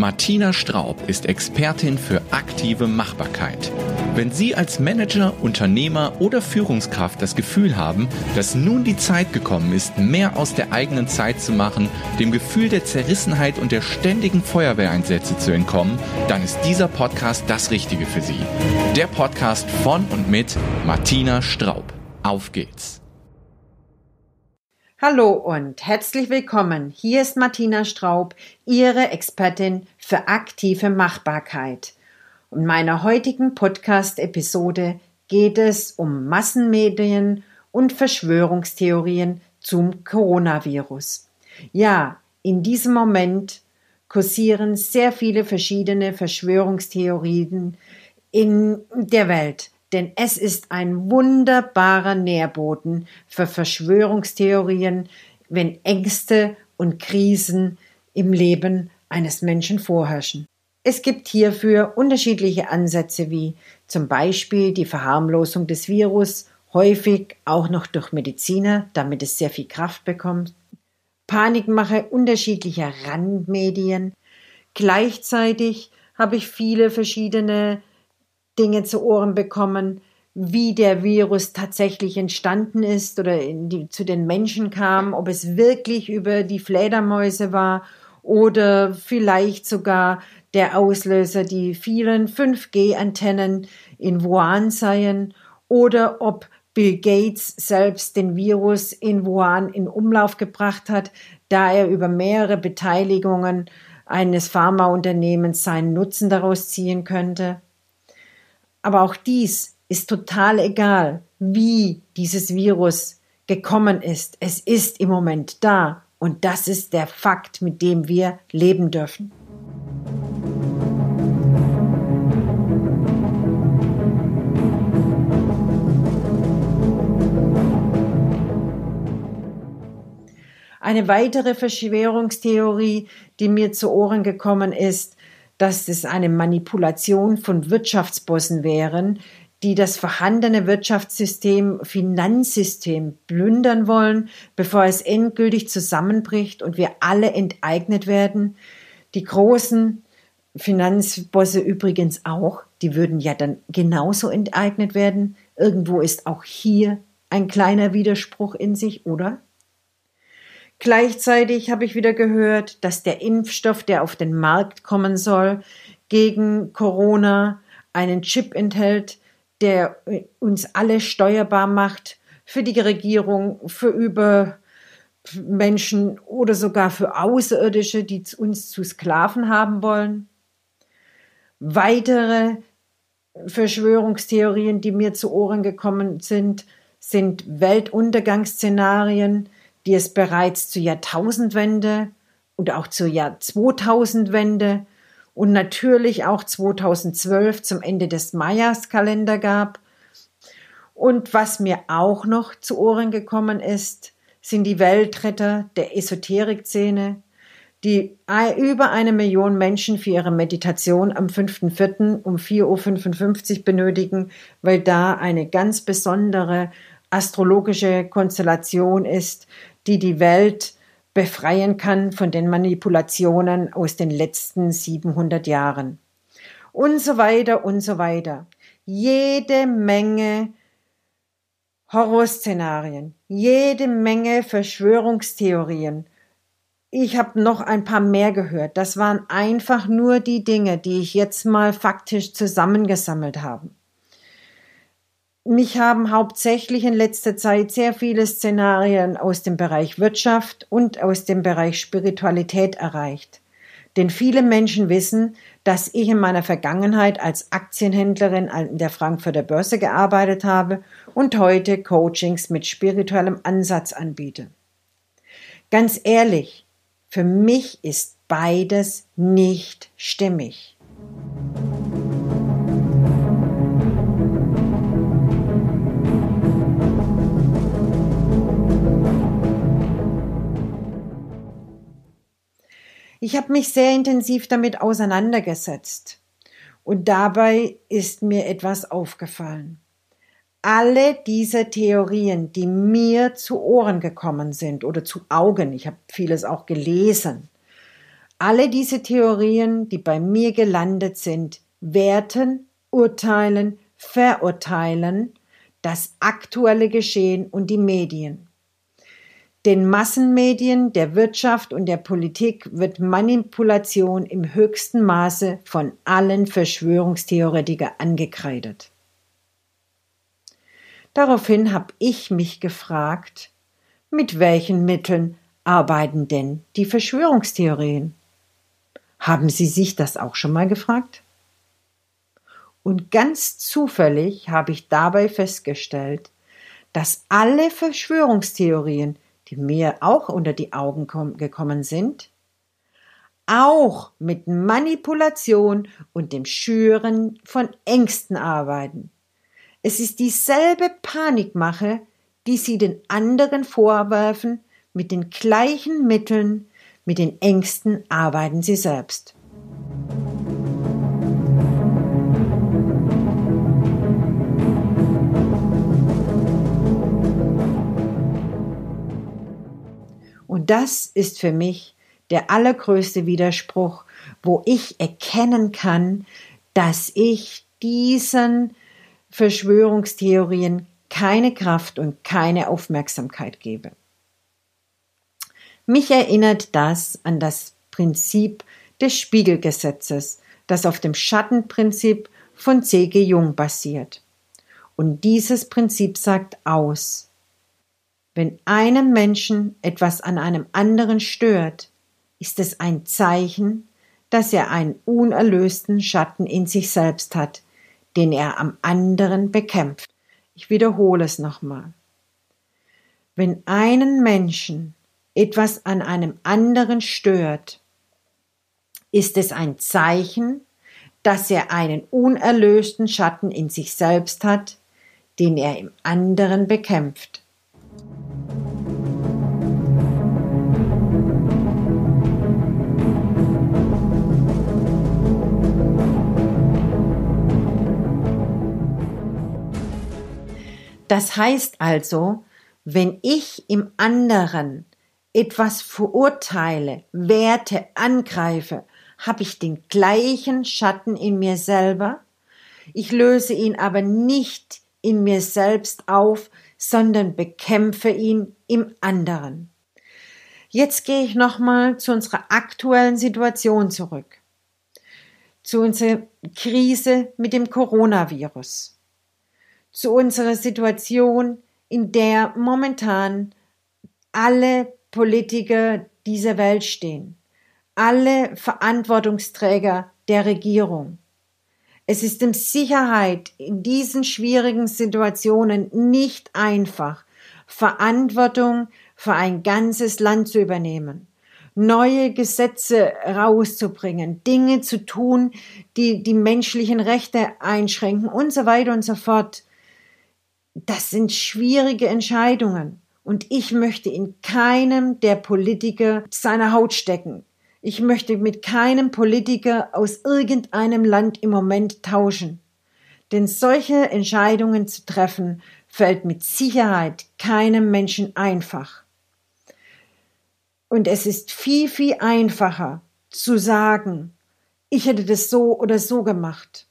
Martina Straub ist Expertin für aktive Machbarkeit. Wenn Sie als Manager, Unternehmer oder Führungskraft das Gefühl haben, dass nun die Zeit gekommen ist, mehr aus der eigenen Zeit zu machen, dem Gefühl der Zerrissenheit und der ständigen Feuerwehreinsätze zu entkommen, dann ist dieser Podcast das Richtige für Sie. Der Podcast von und mit Martina Straub. Auf geht's! Hallo und herzlich willkommen. Hier ist Martina Straub, Ihre Expertin für aktive Machbarkeit. In meiner heutigen Podcast-Episode geht es um Massenmedien und Verschwörungstheorien zum Coronavirus. Ja, in diesem Moment kursieren sehr viele verschiedene Verschwörungstheorien in der Welt denn es ist ein wunderbarer Nährboden für Verschwörungstheorien, wenn Ängste und Krisen im Leben eines Menschen vorherrschen. Es gibt hierfür unterschiedliche Ansätze wie zum Beispiel die Verharmlosung des Virus, häufig auch noch durch Mediziner, damit es sehr viel Kraft bekommt, Panikmache unterschiedlicher Randmedien. Gleichzeitig habe ich viele verschiedene Dinge zu Ohren bekommen, wie der Virus tatsächlich entstanden ist oder die, zu den Menschen kam, ob es wirklich über die Fledermäuse war oder vielleicht sogar der Auslöser die vielen 5G-Antennen in Wuhan seien oder ob Bill Gates selbst den Virus in Wuhan in Umlauf gebracht hat, da er über mehrere Beteiligungen eines Pharmaunternehmens seinen Nutzen daraus ziehen könnte. Aber auch dies ist total egal, wie dieses Virus gekommen ist. Es ist im Moment da und das ist der Fakt, mit dem wir leben dürfen. Eine weitere Verschwörungstheorie, die mir zu Ohren gekommen ist, dass es eine Manipulation von Wirtschaftsbossen wären, die das vorhandene Wirtschaftssystem, Finanzsystem plündern wollen, bevor es endgültig zusammenbricht und wir alle enteignet werden. Die großen Finanzbosse übrigens auch, die würden ja dann genauso enteignet werden. Irgendwo ist auch hier ein kleiner Widerspruch in sich, oder? Gleichzeitig habe ich wieder gehört, dass der Impfstoff, der auf den Markt kommen soll, gegen Corona einen Chip enthält, der uns alle steuerbar macht für die Regierung, für Übermenschen oder sogar für Außerirdische, die uns zu Sklaven haben wollen. Weitere Verschwörungstheorien, die mir zu Ohren gekommen sind, sind Weltuntergangsszenarien, die es bereits zur Jahrtausendwende und auch zur Jahr 2000-Wende und natürlich auch 2012 zum Ende des Mayas-Kalender gab. Und was mir auch noch zu Ohren gekommen ist, sind die Weltretter der Esoterik-Szene, die über eine Million Menschen für ihre Meditation am 5.4. um 4.55 Uhr benötigen, weil da eine ganz besondere astrologische Konstellation ist, die die Welt befreien kann von den Manipulationen aus den letzten 700 Jahren. Und so weiter und so weiter. Jede Menge Horrorszenarien, jede Menge Verschwörungstheorien. Ich habe noch ein paar mehr gehört. Das waren einfach nur die Dinge, die ich jetzt mal faktisch zusammengesammelt habe. Mich haben hauptsächlich in letzter Zeit sehr viele Szenarien aus dem Bereich Wirtschaft und aus dem Bereich Spiritualität erreicht. Denn viele Menschen wissen, dass ich in meiner Vergangenheit als Aktienhändlerin an der Frankfurter Börse gearbeitet habe und heute Coachings mit spirituellem Ansatz anbiete. Ganz ehrlich, für mich ist beides nicht stimmig. Ich habe mich sehr intensiv damit auseinandergesetzt. Und dabei ist mir etwas aufgefallen. Alle diese Theorien, die mir zu Ohren gekommen sind oder zu Augen, ich habe vieles auch gelesen, alle diese Theorien, die bei mir gelandet sind, werten, urteilen, verurteilen das aktuelle Geschehen und die Medien. Den Massenmedien, der Wirtschaft und der Politik wird Manipulation im höchsten Maße von allen Verschwörungstheoretikern angekreidet. Daraufhin habe ich mich gefragt, mit welchen Mitteln arbeiten denn die Verschwörungstheorien? Haben Sie sich das auch schon mal gefragt? Und ganz zufällig habe ich dabei festgestellt, dass alle Verschwörungstheorien, die mir auch unter die Augen gekommen sind, auch mit Manipulation und dem Schüren von Ängsten arbeiten. Es ist dieselbe Panikmache, die sie den anderen vorwerfen, mit den gleichen Mitteln, mit den Ängsten arbeiten sie selbst. Das ist für mich der allergrößte Widerspruch, wo ich erkennen kann, dass ich diesen Verschwörungstheorien keine Kraft und keine Aufmerksamkeit gebe. Mich erinnert das an das Prinzip des Spiegelgesetzes, das auf dem Schattenprinzip von C.G. Jung basiert. Und dieses Prinzip sagt aus, wenn einem Menschen etwas an einem anderen stört, ist es ein Zeichen, dass er einen unerlösten Schatten in sich selbst hat, den er am anderen bekämpft. Ich wiederhole es nochmal. Wenn einen Menschen etwas an einem anderen stört, ist es ein Zeichen, dass er einen unerlösten Schatten in sich selbst hat, den er im anderen bekämpft. Das heißt also, wenn ich im anderen etwas verurteile, werte, angreife, habe ich den gleichen Schatten in mir selber. Ich löse ihn aber nicht in mir selbst auf, sondern bekämpfe ihn im anderen. Jetzt gehe ich nochmal zu unserer aktuellen Situation zurück. Zu unserer Krise mit dem Coronavirus zu unserer Situation, in der momentan alle Politiker dieser Welt stehen, alle Verantwortungsträger der Regierung. Es ist in Sicherheit in diesen schwierigen Situationen nicht einfach, Verantwortung für ein ganzes Land zu übernehmen, neue Gesetze rauszubringen, Dinge zu tun, die die menschlichen Rechte einschränken und so weiter und so fort das sind schwierige Entscheidungen. Und ich möchte in keinem der Politiker seiner Haut stecken. Ich möchte mit keinem Politiker aus irgendeinem Land im Moment tauschen. Denn solche Entscheidungen zu treffen, fällt mit Sicherheit keinem Menschen einfach. Und es ist viel, viel einfacher zu sagen, ich hätte das so oder so gemacht.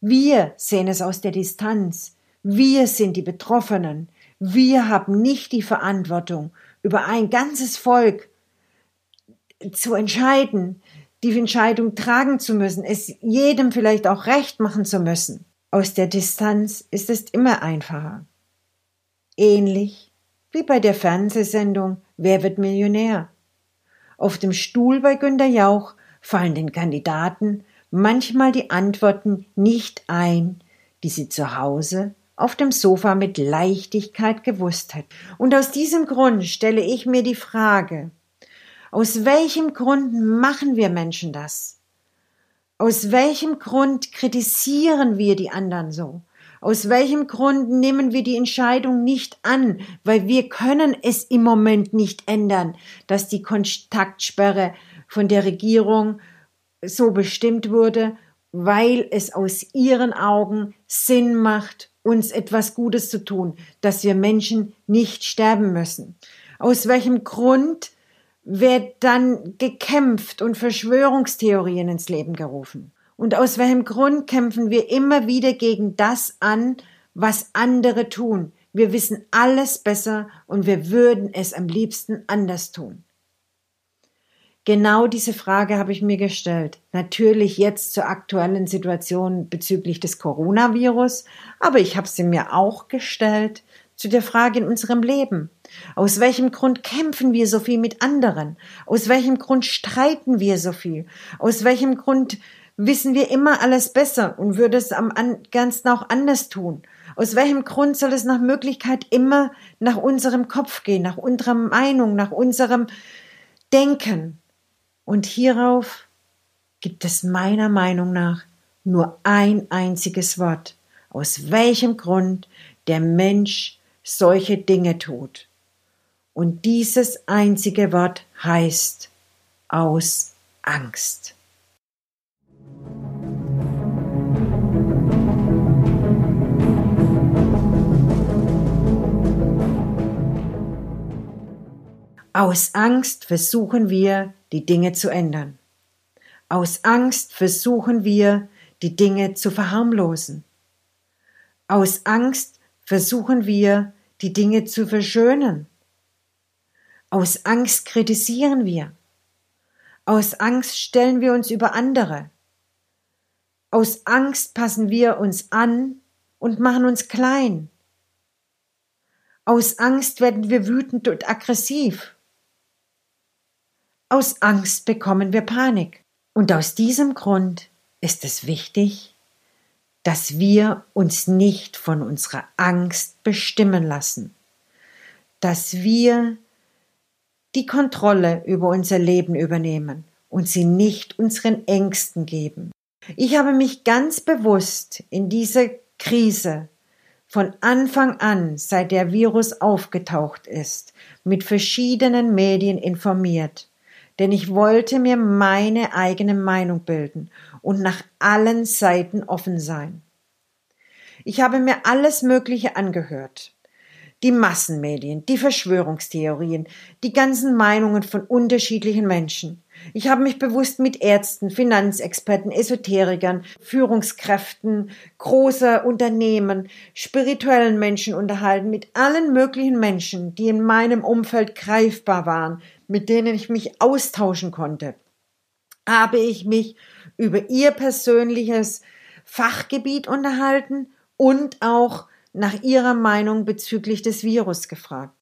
Wir sehen es aus der Distanz. Wir sind die Betroffenen. Wir haben nicht die Verantwortung, über ein ganzes Volk zu entscheiden, die Entscheidung tragen zu müssen, es jedem vielleicht auch recht machen zu müssen. Aus der Distanz ist es immer einfacher. Ähnlich wie bei der Fernsehsendung Wer wird Millionär? Auf dem Stuhl bei Günter Jauch fallen den Kandidaten manchmal die Antworten nicht ein, die sie zu Hause auf dem Sofa mit Leichtigkeit gewusst hätte. Und aus diesem Grund stelle ich mir die Frage, aus welchem Grund machen wir Menschen das? Aus welchem Grund kritisieren wir die anderen so? Aus welchem Grund nehmen wir die Entscheidung nicht an? Weil wir können es im Moment nicht ändern, dass die Kontaktsperre von der Regierung so bestimmt wurde, weil es aus ihren Augen Sinn macht uns etwas Gutes zu tun, dass wir Menschen nicht sterben müssen. Aus welchem Grund wird dann gekämpft und Verschwörungstheorien ins Leben gerufen. Und aus welchem Grund kämpfen wir immer wieder gegen das an, was andere tun? Wir wissen alles besser und wir würden es am liebsten anders tun. Genau diese Frage habe ich mir gestellt. Natürlich jetzt zur aktuellen Situation bezüglich des Coronavirus, aber ich habe sie mir auch gestellt zu der Frage in unserem Leben. Aus welchem Grund kämpfen wir so viel mit anderen? Aus welchem Grund streiten wir so viel? Aus welchem Grund wissen wir immer alles besser und würde es am ganzen auch anders tun? Aus welchem Grund soll es nach Möglichkeit immer nach unserem Kopf gehen, nach unserer Meinung, nach unserem Denken? Und hierauf gibt es meiner Meinung nach nur ein einziges Wort, aus welchem Grund der Mensch solche Dinge tut. Und dieses einzige Wort heißt aus Angst. Aus Angst versuchen wir, die Dinge zu ändern. Aus Angst versuchen wir, die Dinge zu verharmlosen. Aus Angst versuchen wir, die Dinge zu verschönen. Aus Angst kritisieren wir. Aus Angst stellen wir uns über andere. Aus Angst passen wir uns an und machen uns klein. Aus Angst werden wir wütend und aggressiv. Aus Angst bekommen wir Panik. Und aus diesem Grund ist es wichtig, dass wir uns nicht von unserer Angst bestimmen lassen, dass wir die Kontrolle über unser Leben übernehmen und sie nicht unseren Ängsten geben. Ich habe mich ganz bewusst in dieser Krise von Anfang an, seit der Virus aufgetaucht ist, mit verschiedenen Medien informiert denn ich wollte mir meine eigene Meinung bilden und nach allen Seiten offen sein. Ich habe mir alles Mögliche angehört. Die Massenmedien, die Verschwörungstheorien, die ganzen Meinungen von unterschiedlichen Menschen. Ich habe mich bewusst mit Ärzten, Finanzexperten, Esoterikern, Führungskräften, großer Unternehmen, spirituellen Menschen unterhalten, mit allen möglichen Menschen, die in meinem Umfeld greifbar waren, mit denen ich mich austauschen konnte, habe ich mich über ihr persönliches Fachgebiet unterhalten und auch nach ihrer Meinung bezüglich des Virus gefragt.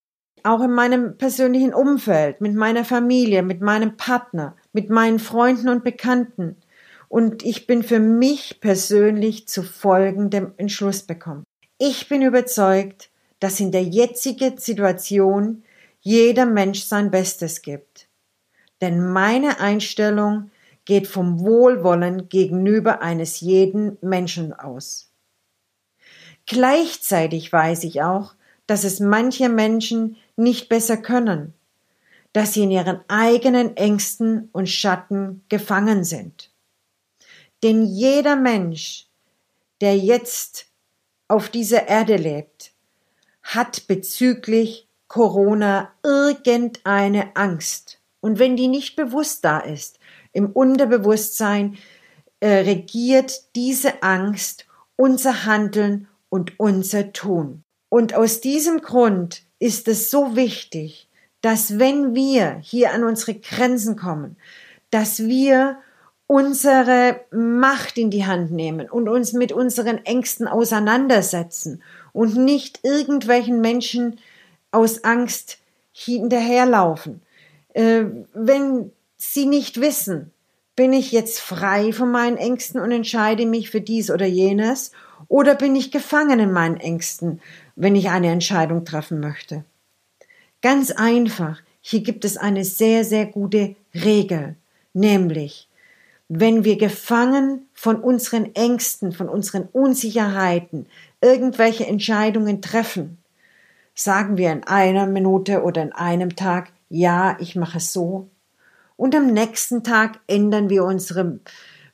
Auch in meinem persönlichen Umfeld, mit meiner Familie, mit meinem Partner, mit meinen Freunden und Bekannten. Und ich bin für mich persönlich zu folgendem Entschluss bekommen. Ich bin überzeugt, dass in der jetzigen Situation jeder Mensch sein Bestes gibt. Denn meine Einstellung geht vom Wohlwollen gegenüber eines jeden Menschen aus. Gleichzeitig weiß ich auch, dass es manche Menschen nicht besser können, dass sie in ihren eigenen Ängsten und Schatten gefangen sind. Denn jeder Mensch, der jetzt auf dieser Erde lebt, hat bezüglich Corona irgendeine Angst. Und wenn die nicht bewusst da ist, im Unterbewusstsein äh, regiert diese Angst unser Handeln und unser Tun. Und aus diesem Grund ist es so wichtig, dass wenn wir hier an unsere Grenzen kommen, dass wir unsere Macht in die Hand nehmen und uns mit unseren Ängsten auseinandersetzen und nicht irgendwelchen Menschen aus Angst hinterherlaufen. Äh, wenn sie nicht wissen, bin ich jetzt frei von meinen Ängsten und entscheide mich für dies oder jenes, oder bin ich gefangen in meinen Ängsten, wenn ich eine Entscheidung treffen möchte? Ganz einfach, hier gibt es eine sehr, sehr gute Regel, nämlich, wenn wir gefangen von unseren Ängsten, von unseren Unsicherheiten irgendwelche Entscheidungen treffen, sagen wir in einer Minute oder in einem Tag, ja, ich mache es so. Und am nächsten Tag ändern wir unsere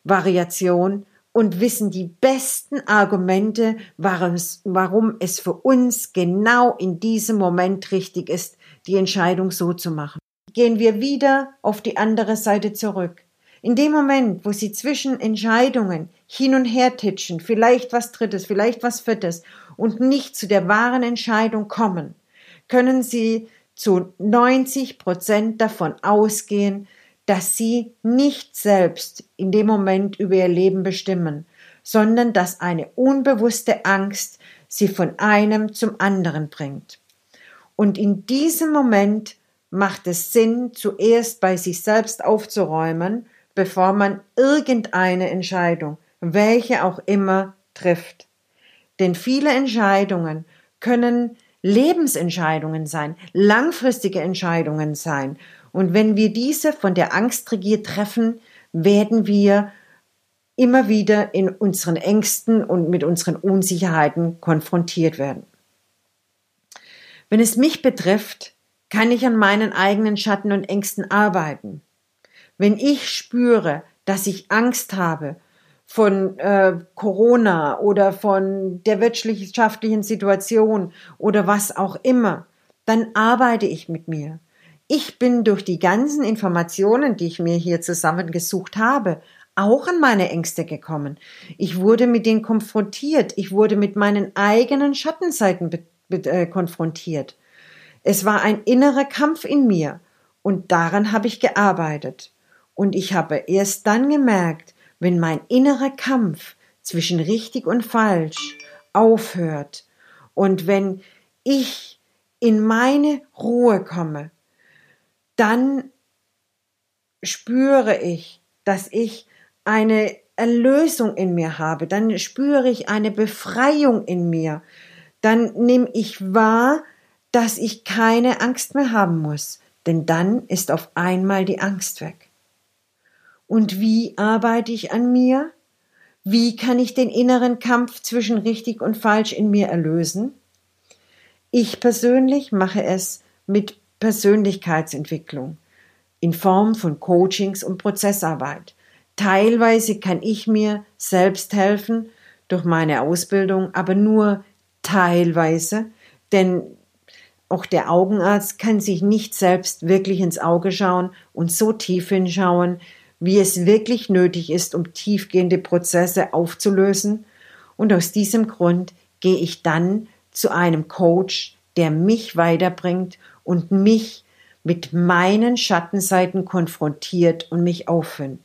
Variation und wissen die besten Argumente, warum es für uns genau in diesem Moment richtig ist, die Entscheidung so zu machen. gehen wir wieder auf die andere Seite zurück. In dem Moment, wo Sie zwischen Entscheidungen hin und her titschen, vielleicht was Drittes, vielleicht was Viertes und nicht zu der wahren Entscheidung kommen, können Sie zu 90 Prozent davon ausgehen, dass Sie nicht selbst in dem Moment über Ihr Leben bestimmen, sondern dass eine unbewusste Angst Sie von einem zum anderen bringt. Und in diesem Moment macht es Sinn, zuerst bei sich selbst aufzuräumen, bevor man irgendeine Entscheidung, welche auch immer, trifft. Denn viele Entscheidungen können Lebensentscheidungen sein, langfristige Entscheidungen sein. Und wenn wir diese von der Angst regiert treffen, werden wir immer wieder in unseren Ängsten und mit unseren Unsicherheiten konfrontiert werden. Wenn es mich betrifft, kann ich an meinen eigenen Schatten und Ängsten arbeiten. Wenn ich spüre, dass ich Angst habe von äh, Corona oder von der wirtschaftlichen Situation oder was auch immer, dann arbeite ich mit mir. Ich bin durch die ganzen Informationen, die ich mir hier zusammengesucht habe, auch an meine Ängste gekommen. Ich wurde mit denen konfrontiert. Ich wurde mit meinen eigenen Schattenseiten äh, konfrontiert. Es war ein innerer Kampf in mir und daran habe ich gearbeitet. Und ich habe erst dann gemerkt, wenn mein innerer Kampf zwischen richtig und falsch aufhört und wenn ich in meine Ruhe komme, dann spüre ich, dass ich eine Erlösung in mir habe, dann spüre ich eine Befreiung in mir, dann nehme ich wahr, dass ich keine Angst mehr haben muss, denn dann ist auf einmal die Angst weg. Und wie arbeite ich an mir? Wie kann ich den inneren Kampf zwischen richtig und falsch in mir erlösen? Ich persönlich mache es mit Persönlichkeitsentwicklung in Form von Coachings und Prozessarbeit. Teilweise kann ich mir selbst helfen durch meine Ausbildung, aber nur teilweise, denn auch der Augenarzt kann sich nicht selbst wirklich ins Auge schauen und so tief hinschauen, wie es wirklich nötig ist, um tiefgehende Prozesse aufzulösen. Und aus diesem Grund gehe ich dann zu einem Coach, der mich weiterbringt und mich mit meinen Schattenseiten konfrontiert und mich auffüllt.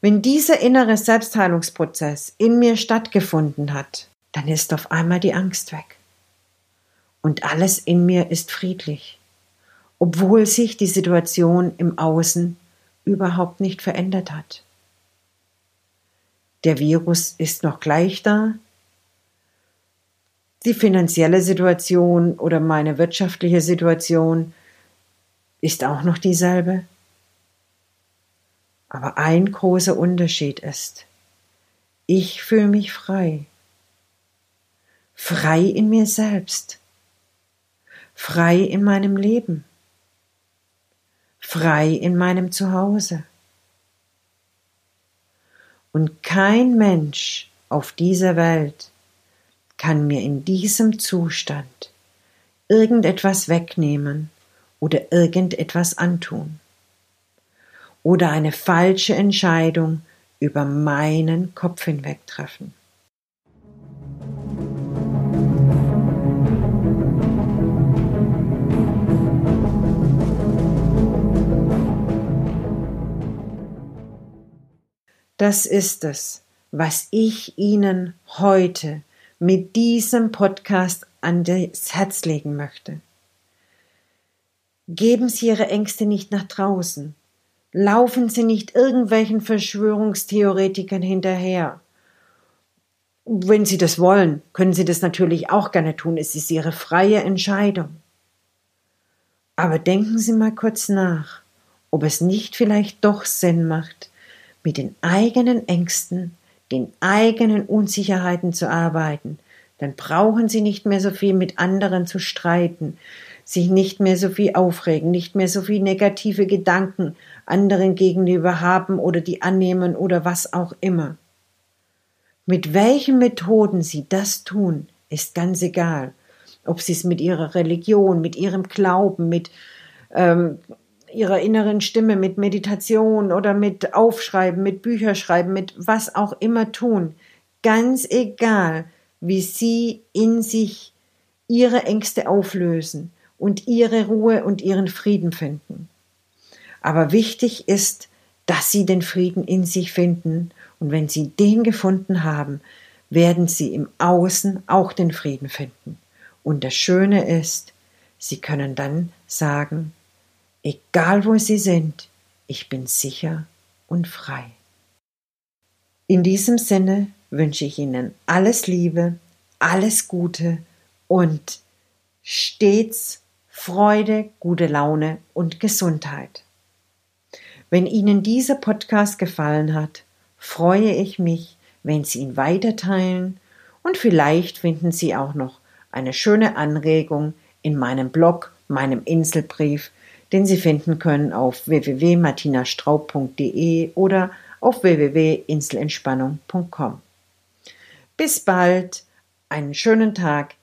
Wenn dieser innere Selbstheilungsprozess in mir stattgefunden hat, dann ist auf einmal die Angst weg. Und alles in mir ist friedlich, obwohl sich die Situation im Außen überhaupt nicht verändert hat. Der Virus ist noch gleich da. Die finanzielle Situation oder meine wirtschaftliche Situation ist auch noch dieselbe. Aber ein großer Unterschied ist, ich fühle mich frei. Frei in mir selbst. Frei in meinem Leben frei in meinem Zuhause. Und kein Mensch auf dieser Welt kann mir in diesem Zustand irgendetwas wegnehmen oder irgendetwas antun oder eine falsche Entscheidung über meinen Kopf hinweg treffen. Das ist es, was ich Ihnen heute mit diesem Podcast an das Herz legen möchte. Geben Sie Ihre Ängste nicht nach draußen. Laufen Sie nicht irgendwelchen Verschwörungstheoretikern hinterher. Wenn Sie das wollen, können Sie das natürlich auch gerne tun. Es ist Ihre freie Entscheidung. Aber denken Sie mal kurz nach, ob es nicht vielleicht doch Sinn macht, mit den eigenen Ängsten, den eigenen Unsicherheiten zu arbeiten, dann brauchen sie nicht mehr so viel mit anderen zu streiten, sich nicht mehr so viel aufregen, nicht mehr so viel negative Gedanken anderen gegenüber haben oder die annehmen oder was auch immer. Mit welchen Methoden sie das tun, ist ganz egal. Ob sie es mit ihrer Religion, mit ihrem Glauben, mit ähm, ihrer inneren Stimme, mit Meditation oder mit Aufschreiben, mit Bücherschreiben, mit was auch immer tun. Ganz egal, wie sie in sich ihre Ängste auflösen und ihre Ruhe und ihren Frieden finden. Aber wichtig ist, dass sie den Frieden in sich finden und wenn sie den gefunden haben, werden sie im Außen auch den Frieden finden. Und das Schöne ist, sie können dann sagen, egal wo sie sind, ich bin sicher und frei. In diesem Sinne wünsche ich Ihnen alles Liebe, alles Gute und stets Freude, gute Laune und Gesundheit. Wenn Ihnen dieser Podcast gefallen hat, freue ich mich, wenn Sie ihn weiterteilen und vielleicht finden Sie auch noch eine schöne Anregung in meinem Blog, meinem Inselbrief, den Sie finden können auf www.martinastraub.de oder auf www.inselentspannung.com. Bis bald, einen schönen Tag,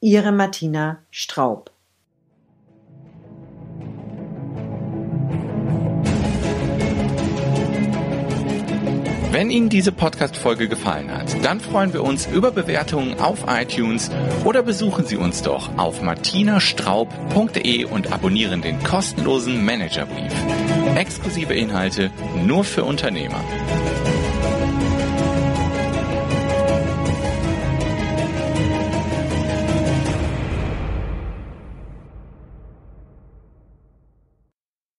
Ihre Martina Straub. Wenn Ihnen diese Podcast-Folge gefallen hat, dann freuen wir uns über Bewertungen auf iTunes oder besuchen Sie uns doch auf martinastraub.de und abonnieren den kostenlosen Managerbrief. Exklusive Inhalte nur für Unternehmer.